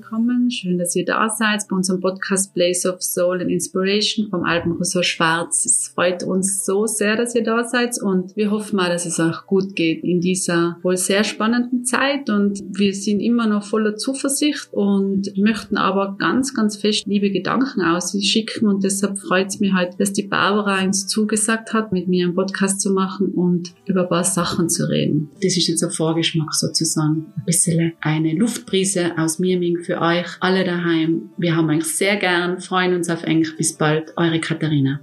bekommen. Schön, dass ihr da seid bei unserem Podcast Place of Soul and Inspiration vom Alpenressort Schwarz. Es freut uns so sehr, dass ihr da seid und wir hoffen mal, dass es euch gut geht in dieser wohl sehr spannenden Zeit und wir sind immer noch voller Zuversicht und möchten aber ganz, ganz fest liebe Gedanken ausschicken und deshalb freut es mich halt, dass die Barbara uns zugesagt hat, mit mir einen Podcast zu machen und über ein paar Sachen zu reden. Das ist jetzt ein Vorgeschmack sozusagen. Ein bisschen eine Luftbrise aus Mirming für euch alle daheim. Wir haben euch sehr gern, freuen uns auf euch. Bis bald, eure Katharina.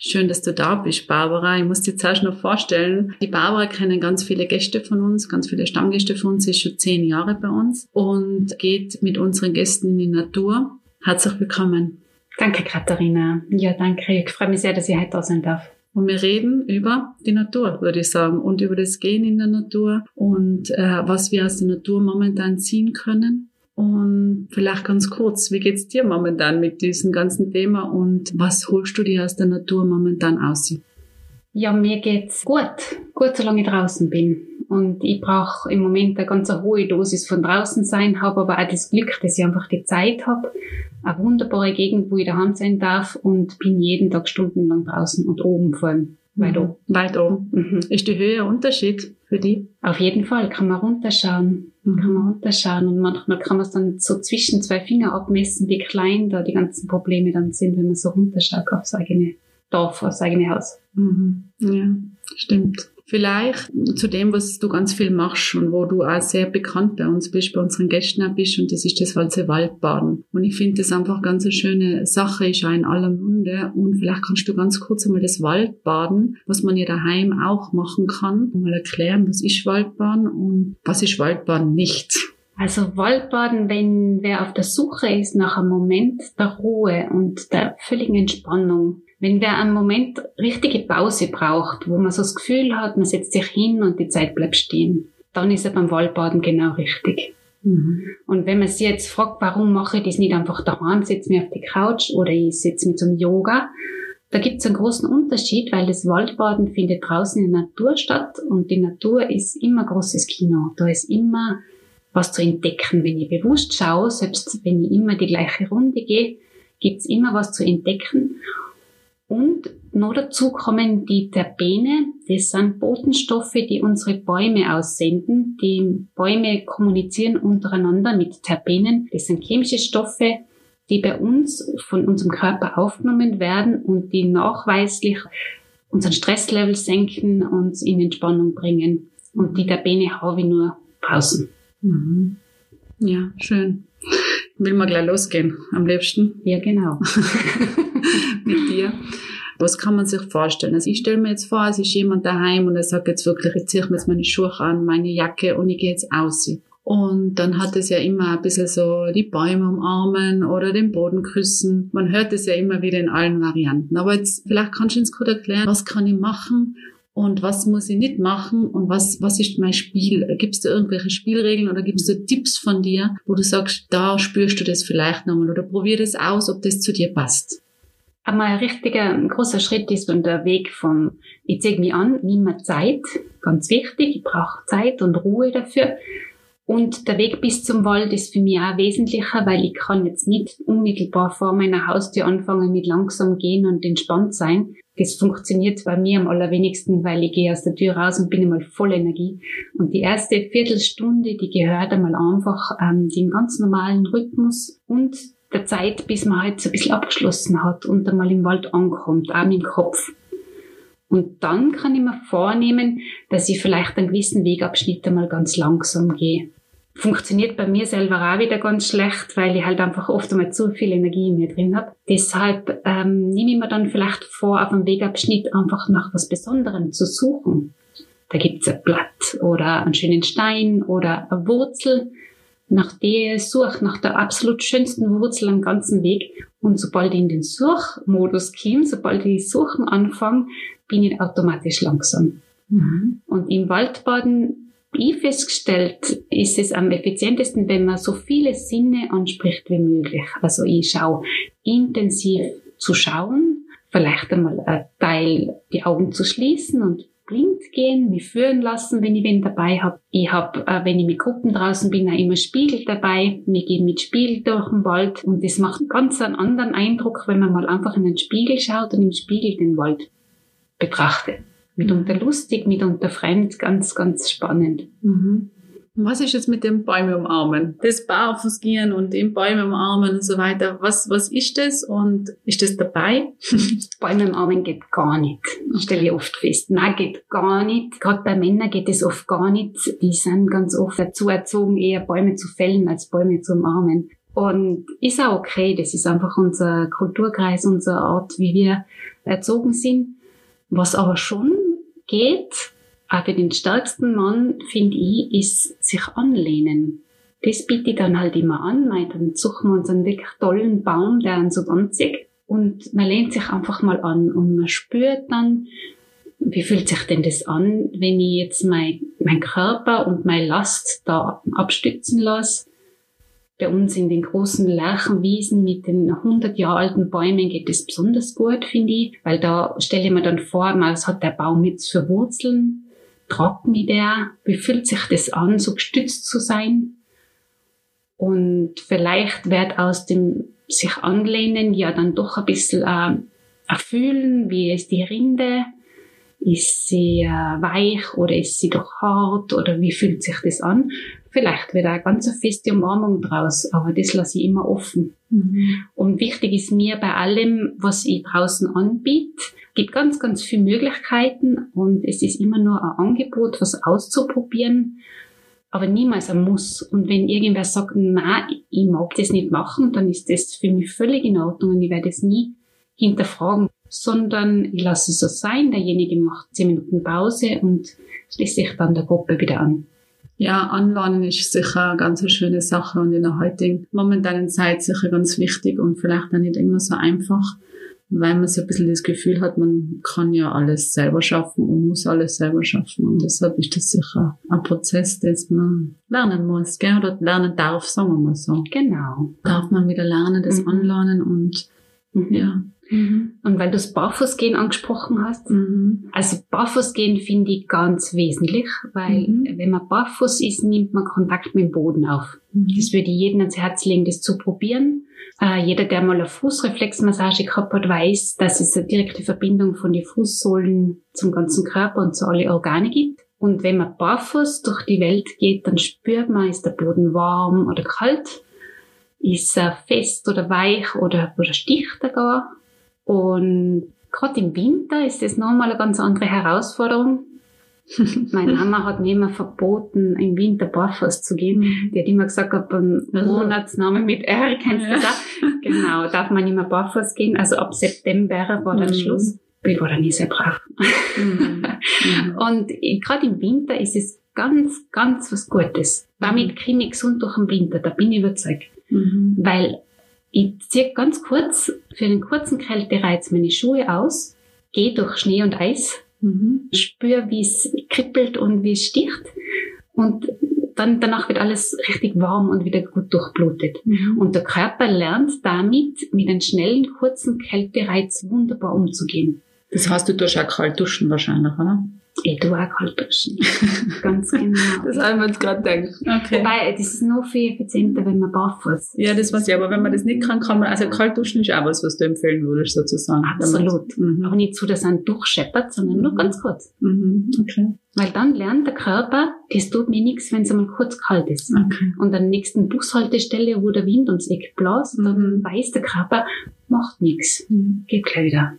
Schön, dass du da bist, Barbara. Ich muss dir zuerst noch vorstellen, die Barbara kennen ganz viele Gäste von uns, ganz viele Stammgäste von uns, ist schon zehn Jahre bei uns und geht mit unseren Gästen in die Natur. Herzlich willkommen. Danke, Katharina. Ja, danke. Ich freue mich sehr, dass ich heute da sein darf. Und wir reden über die Natur, würde ich sagen, und über das Gehen in der Natur und äh, was wir aus der Natur momentan ziehen können. Und vielleicht ganz kurz, wie geht's dir momentan mit diesem ganzen Thema und was holst du dir aus der Natur momentan aus? Ja, mir geht's gut. Gut, solange ich draußen bin. Und ich brauche im Moment eine ganz hohe Dosis von draußen sein, habe aber auch das Glück, dass ich einfach die Zeit habe. Eine wunderbare Gegend, wo ich daheim sein darf und bin jeden Tag stundenlang draußen und oben vor allem. Weit mhm. oben. Weit oben. Mhm. Ist die Höhe ein Unterschied für die? Auf jeden Fall kann man runterschauen. Mhm. Kann man runterschauen und manchmal kann man es dann so zwischen zwei Finger abmessen, wie klein da die ganzen Probleme dann sind, wenn man so runterschaut aufs eigene Dorf, aufs eigene Haus. Mhm. Ja, stimmt. Vielleicht zu dem, was du ganz viel machst und wo du auch sehr bekannt bei uns bist, bei unseren Gästen auch bist, und das ist das Walze Waldbaden. Und ich finde das einfach ganz eine schöne Sache, ist auch in aller Munde. Und vielleicht kannst du ganz kurz einmal das Waldbaden, was man ja daheim auch machen kann, mal erklären, was ist Waldbaden und was ist Waldbaden nicht. Also Waldbaden, wenn wer auf der Suche ist nach einem Moment der Ruhe und der völligen Entspannung, wenn wer einen Moment richtige Pause braucht, wo man so das Gefühl hat, man setzt sich hin und die Zeit bleibt stehen, dann ist er beim Waldbaden genau richtig. Mhm. Und wenn man sich jetzt fragt, warum mache ich das nicht einfach daheim, setze mich auf die Couch oder ich setze mich zum Yoga, da gibt es einen großen Unterschied, weil das Waldbaden findet draußen in der Natur statt und die Natur ist immer großes Kino. Da ist immer was zu entdecken. Wenn ich bewusst schaue, selbst wenn ich immer die gleiche Runde gehe, gibt's immer was zu entdecken. Und noch dazu kommen die Terpene. Das sind Botenstoffe, die unsere Bäume aussenden. Die Bäume kommunizieren untereinander mit Terpenen. Das sind chemische Stoffe, die bei uns von unserem Körper aufgenommen werden und die nachweislich unseren Stresslevel senken, uns in Entspannung bringen. Und die Terpene habe ich nur draußen. Mhm. Ja, schön. Will mal gleich losgehen, am liebsten. Ja, genau. Mit dir. Was kann man sich vorstellen? Also ich stelle mir jetzt vor, es ist jemand daheim und er sagt jetzt wirklich, jetzt ziehe ich mir jetzt meine Schuhe an, meine Jacke und ich gehe jetzt aus. Und dann hat es ja immer ein bisschen so die Bäume umarmen oder den Boden küssen. Man hört es ja immer wieder in allen Varianten. Aber jetzt, vielleicht kannst du uns kurz erklären, was kann ich machen, und was muss ich nicht machen und was, was ist mein Spiel? Gibst du irgendwelche Spielregeln oder gibst du Tipps von dir, wo du sagst, da spürst du das vielleicht nochmal oder probier das aus, ob das zu dir passt? Aber ein richtiger, ein großer Schritt ist dann der Weg vom, ich zeige mich an, nimm mir Zeit, ganz wichtig, ich brauche Zeit und Ruhe dafür. Und der Weg bis zum Wald ist für mich auch wesentlicher, weil ich kann jetzt nicht unmittelbar vor meiner Haustür anfangen mit langsam gehen und entspannt sein. Das funktioniert bei mir am allerwenigsten, weil ich gehe aus der Tür raus und bin einmal voll Energie. Und die erste Viertelstunde, die gehört einmal einfach ähm, dem ganz normalen Rhythmus und der Zeit, bis man halt so ein bisschen abgeschlossen hat und einmal im Wald ankommt, auch im Kopf. Und dann kann ich mir vornehmen, dass ich vielleicht einen gewissen Wegabschnitt einmal ganz langsam gehe funktioniert bei mir selber auch wieder ganz schlecht, weil ich halt einfach oft einmal zu viel Energie in mir drin habe. Deshalb ähm, nehme ich mir dann vielleicht vor, auf dem Wegabschnitt einfach nach was Besonderem zu suchen. Da gibt's ein Blatt oder einen schönen Stein oder eine Wurzel, nach der ich suche, nach der absolut schönsten Wurzel am ganzen Weg. Und sobald ich in den Suchmodus komme, sobald ich Suchen anfange, bin ich automatisch langsam. Mhm. Und im Waldbaden ich festgestellt, ist es am effizientesten, wenn man so viele Sinne anspricht wie möglich. Also ich schaue intensiv zu schauen, vielleicht einmal ein Teil die Augen zu schließen und blind gehen, mich führen lassen, wenn ich wen dabei habe. Ich habe, äh, wenn ich mit Gruppen draußen bin, auch immer Spiegel dabei. Wir gehen mit Spiegel durch den Wald und das macht ganz einen anderen Eindruck, wenn man mal einfach in den Spiegel schaut und im Spiegel den Wald betrachtet. Mitunter lustig, mitunter fremd, ganz, ganz spannend. Mhm. Was ist jetzt mit dem Bäume umarmen? Das Barfußgehen und den Bäume umarmen und so weiter. Was, was ist das und ist das dabei? Bäume umarmen geht gar nicht. Das stelle ich oft fest. Nein, geht gar nicht. Gerade bei Männern geht es oft gar nicht. Die sind ganz oft dazu erzogen, eher Bäume zu fällen, als Bäume zu umarmen. Und ist auch okay. Das ist einfach unser Kulturkreis, unsere Art, wie wir erzogen sind. Was aber schon geht, auch für den stärksten Mann, finde ich, ist sich anlehnen. Das biete ich dann halt immer an, weil dann suchen wir uns einen wirklich tollen Baum, der uns so anzieht. Und man lehnt sich einfach mal an und man spürt dann, wie fühlt sich denn das an, wenn ich jetzt mein, mein Körper und meine Last da abstützen lasse? Bei uns in den großen Lärchenwiesen mit den 100 Jahre alten Bäumen geht es besonders gut, finde ich, weil da stelle ich mir dann vor, was hat der Baum jetzt für Wurzeln? Mich der? Wie fühlt sich das an, so gestützt zu sein? Und vielleicht wird aus dem sich anlehnen ja dann doch ein bisschen äh, erfüllen, wie ist die Rinde? Ist sie äh, weich oder ist sie doch hart oder wie fühlt sich das an? Vielleicht wird eine ganz feste Umarmung draus, aber das lasse ich immer offen. Mhm. Und wichtig ist mir bei allem, was ich draußen anbiete, gibt ganz, ganz viele Möglichkeiten und es ist immer nur ein Angebot, was auszuprobieren, aber niemals ein Muss. Und wenn irgendwer sagt, na, ich mag das nicht machen, dann ist das für mich völlig in Ordnung und ich werde es nie hinterfragen, sondern ich lasse es so sein. Derjenige macht zehn Minuten Pause und schließt sich dann der Gruppe wieder an. Ja, Anlernen ist sicher eine ganz schöne Sache und in der heutigen momentanen Zeit sicher ganz wichtig und vielleicht auch nicht immer so einfach weil man so ein bisschen das Gefühl hat, man kann ja alles selber schaffen und muss alles selber schaffen. Und deshalb ist das sicher ein Prozess, das man lernen muss, gell? oder lernen darf, sagen wir mal so. Genau. Darf man wieder lernen, das mhm. anlernen und mhm. ja. Mhm. Und weil du das Barfußgehen angesprochen hast, mhm. also Barfußgehen finde ich ganz wesentlich, weil mhm. wenn man barfuß ist, nimmt man Kontakt mit dem Boden auf. Mhm. Das würde ich jedem ans Herz legen, das zu probieren. Äh, jeder, der mal eine Fußreflexmassage gehabt hat, weiß, dass es eine direkte Verbindung von den Fußsohlen zum ganzen Körper und zu alle Organe gibt. Und wenn man barfuß durch die Welt geht, dann spürt man, ist der Boden warm oder kalt, ist er fest oder weich oder, oder sticht er gar. Und gerade im Winter ist das nochmal eine ganz andere Herausforderung, Meine Mama hat mir immer verboten, im Winter barfuß zu gehen. Mhm. Die hat immer gesagt, ab einem Monatsname mit R, kennst du das? Genau, darf man nicht mehr barfuß gehen. Also ab September war dann mhm. Schluss. Ich war dann nie sehr brav. Mhm. Und gerade im Winter ist es ganz, ganz was Gutes. Damit kriege ich gesund durch den Winter, da bin ich überzeugt. Weil ich ziehe ganz kurz, für einen kurzen Kältereiz meine Schuhe aus, gehe durch Schnee und Eis Mhm. Spür, wie es kribbelt und wie es sticht. Und dann, danach wird alles richtig warm und wieder gut durchblutet. Mhm. Und der Körper lernt damit, mit einem schnellen, kurzen Kältereiz wunderbar umzugehen. Das heißt, du tust auch kalt duschen wahrscheinlich, oder? Ich tue auch kalt duschen. Ganz genau. das haben wir uns gerade gedacht. Okay. Wobei, das ist noch viel effizienter, wenn man barfuß Ja, das weiß ich, aber wenn man das nicht kann, kann man, also kalt duschen ist auch was, was du empfehlen würdest, sozusagen. Absolut. Mhm. Aber nicht so, dass er durchscheppert, sondern nur ganz kurz. Mhm. Okay. Weil dann lernt der Körper, das tut mir nichts, wenn es einmal kurz kalt ist. Okay. Und an der nächsten Bushaltestelle, wo der Wind uns Eck bläst, mhm. dann weiß der Körper, macht nichts. Mhm. Geht gleich wieder.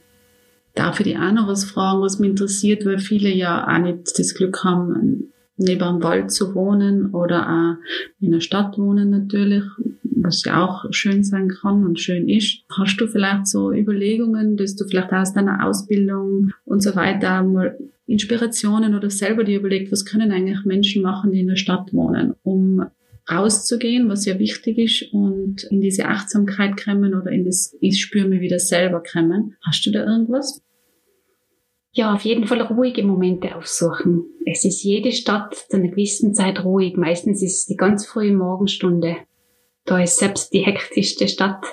Darf ich dich auch noch was fragen, was mich interessiert, weil viele ja auch nicht das Glück haben, neben einem Wald zu wohnen oder auch in einer Stadt wohnen natürlich, was ja auch schön sein kann und schön ist. Hast du vielleicht so Überlegungen, dass du vielleicht aus deiner Ausbildung und so weiter mal Inspirationen oder selber dir überlegt, was können eigentlich Menschen machen, die in der Stadt wohnen, um rauszugehen, was ja wichtig ist und in diese Achtsamkeit kommen oder in das Ich spüre mich wieder selber kommen. Hast du da irgendwas? Ja, auf jeden Fall ruhige Momente aufsuchen. Es ist jede Stadt zu einer gewissen Zeit ruhig. Meistens ist es die ganz frühe Morgenstunde. Da ist selbst die hektischste Stadt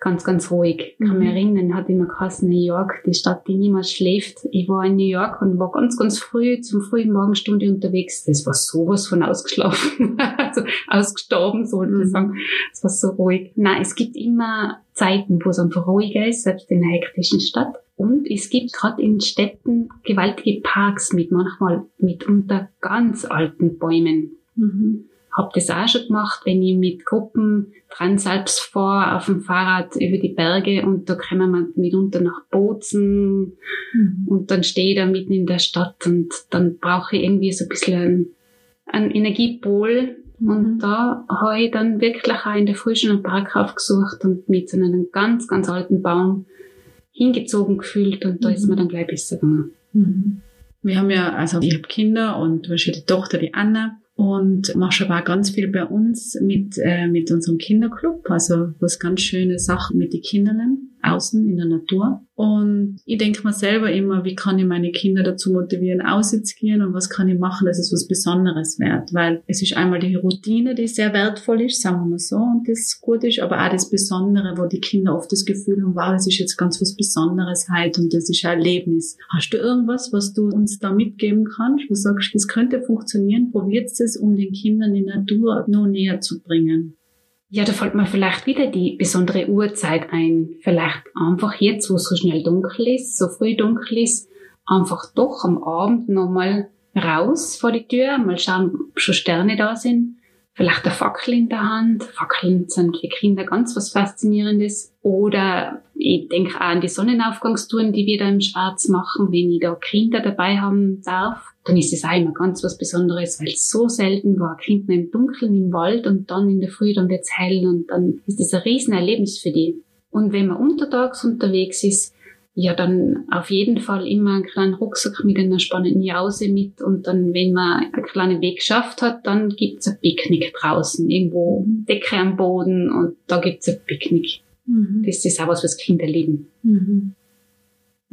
ganz, ganz ruhig. Ich kann mich Mhm. erinnern, hat immer geheißen, New York, die Stadt, die niemals schläft. Ich war in New York und war ganz, ganz früh zum frühen Morgenstunde unterwegs. Das war sowas von ausgeschlafen. also ausgestorben, Mhm. sagen. Es war so ruhig. Nein, es gibt immer Zeiten, wo es einfach ruhiger ist, selbst in einer hektischen Stadt. Und es gibt gerade in Städten gewaltige Parks mit manchmal mitunter ganz alten Bäumen Mhm. hab das auch schon gemacht, wenn ich mit Gruppen Transalps fahre auf dem Fahrrad über die Berge und da kommen wir mitunter nach Bozen Mhm. und dann stehe ich da mitten in der Stadt und dann brauche ich irgendwie so ein bisschen einen, einen Energiepol und Mhm. da habe ich dann wirklich auch in der Früh schon einen Park aufgesucht und mit so einem ganz, ganz alten Baum hingezogen gefühlt und da ist Mhm. mir dann gleich besser gegangen. Mhm. Wir haben ja, also ich habe Kinder und du hast ja die Tochter, die Anna. Und machst aber auch ganz viel bei uns mit, äh, mit unserem Kinderclub. Also was ganz schöne Sachen mit den Kindern außen in der Natur. Und ich denke mir selber immer, wie kann ich meine Kinder dazu motivieren, auswärts gehen und was kann ich machen, dass es was Besonderes wird. Weil es ist einmal die Routine, die sehr wertvoll ist, sagen wir mal so, und das gut ist, aber auch das Besondere, wo die Kinder oft das Gefühl haben, wow, das ist jetzt ganz was Besonderes halt und das ist ein Erlebnis. Hast du irgendwas, was du uns da mitgeben kannst, wo du sagst, das könnte funktionieren, probiert es, um den Kindern die Natur noch näher zu bringen? Ja, da fällt mir vielleicht wieder die besondere Uhrzeit ein. Vielleicht einfach jetzt, wo es so schnell dunkel ist, so früh dunkel ist, einfach doch am Abend nochmal raus vor die Tür, mal schauen, ob schon Sterne da sind. Vielleicht eine Fackel in der Hand. Fackeln sind für Kinder ganz was Faszinierendes. Oder ich denke auch an die Sonnenaufgangstouren, die wir da im Schwarz machen. Wenn ich da Kinder dabei haben darf, dann ist es auch immer ganz was Besonderes, weil es so selten war. Kind noch im Dunkeln im Wald und dann in der Früh, dann wird's hell und dann ist das ein Riesenerlebnis für die. Und wenn man untertags unterwegs ist, ja, dann auf jeden Fall immer einen kleinen Rucksack mit einer spannenden Jause mit und dann, wenn man einen kleinen Weg geschafft hat, dann gibt's ein Picknick draußen, irgendwo Decke am Boden und da gibt's ein Picknick. Mhm. Das ist auch was, was Kinder lieben. Mhm.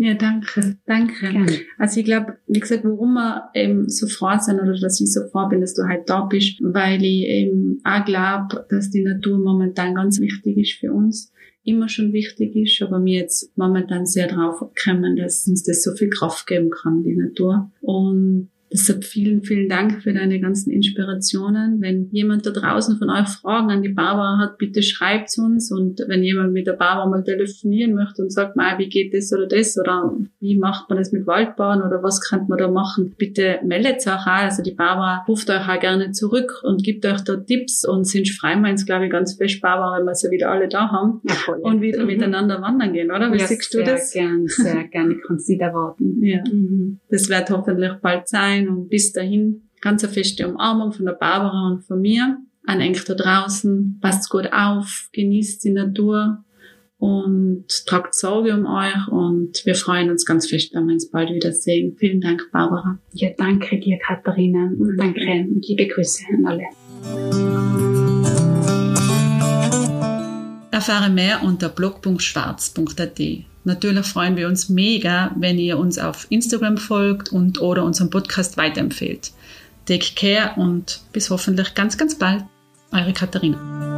Ja, danke, danke. Gerne. Also ich glaube, wie gesagt, warum wir eben so froh sind oder dass ich so froh bin, dass du halt da bist, weil ich eben auch glaube, dass die Natur momentan ganz wichtig ist für uns, immer schon wichtig ist, aber mir jetzt momentan sehr drauf kommen, dass uns das so viel Kraft geben kann, die Natur. Und deshalb vielen, vielen Dank für deine ganzen Inspirationen. Wenn jemand da draußen von euch Fragen an die Barbara hat, bitte schreibt uns. Und wenn jemand mit der Barbara mal telefonieren möchte und sagt, mal, wie geht das oder das oder wie macht man das mit Waldbahn oder was kann man da machen, bitte meldet euch auch. Also die Barbara ruft euch auch gerne zurück und gibt euch da Tipps und sind freimeinst, glaube ich, ganz fest, Barbara, wenn wir sie wieder alle da haben Ja, voll. und wieder Mhm. miteinander wandern gehen, oder? Wie ja, siehst du sehr das? Gern, sehr gerne. Ich kann es nicht erwarten. Ja. Mhm. Das wird hoffentlich bald sein und bis dahin ganz eine feste Umarmung von der Barbara und von mir. An euch da draußen, passt gut auf, genießt die Natur und tragt Sorge um euch und wir freuen uns ganz fest, wenn wir uns bald wiedersehen. Vielen Dank, Barbara. Ja, danke dir, Katharina. Und danke und liebe Grüße an alle. Erfahre mehr unter blog.schwarz.at. Natürlich freuen wir uns mega, wenn ihr uns auf Instagram folgt und oder unseren Podcast weiterempfehlt. Take care und bis hoffentlich ganz, ganz bald. Eure Katharina.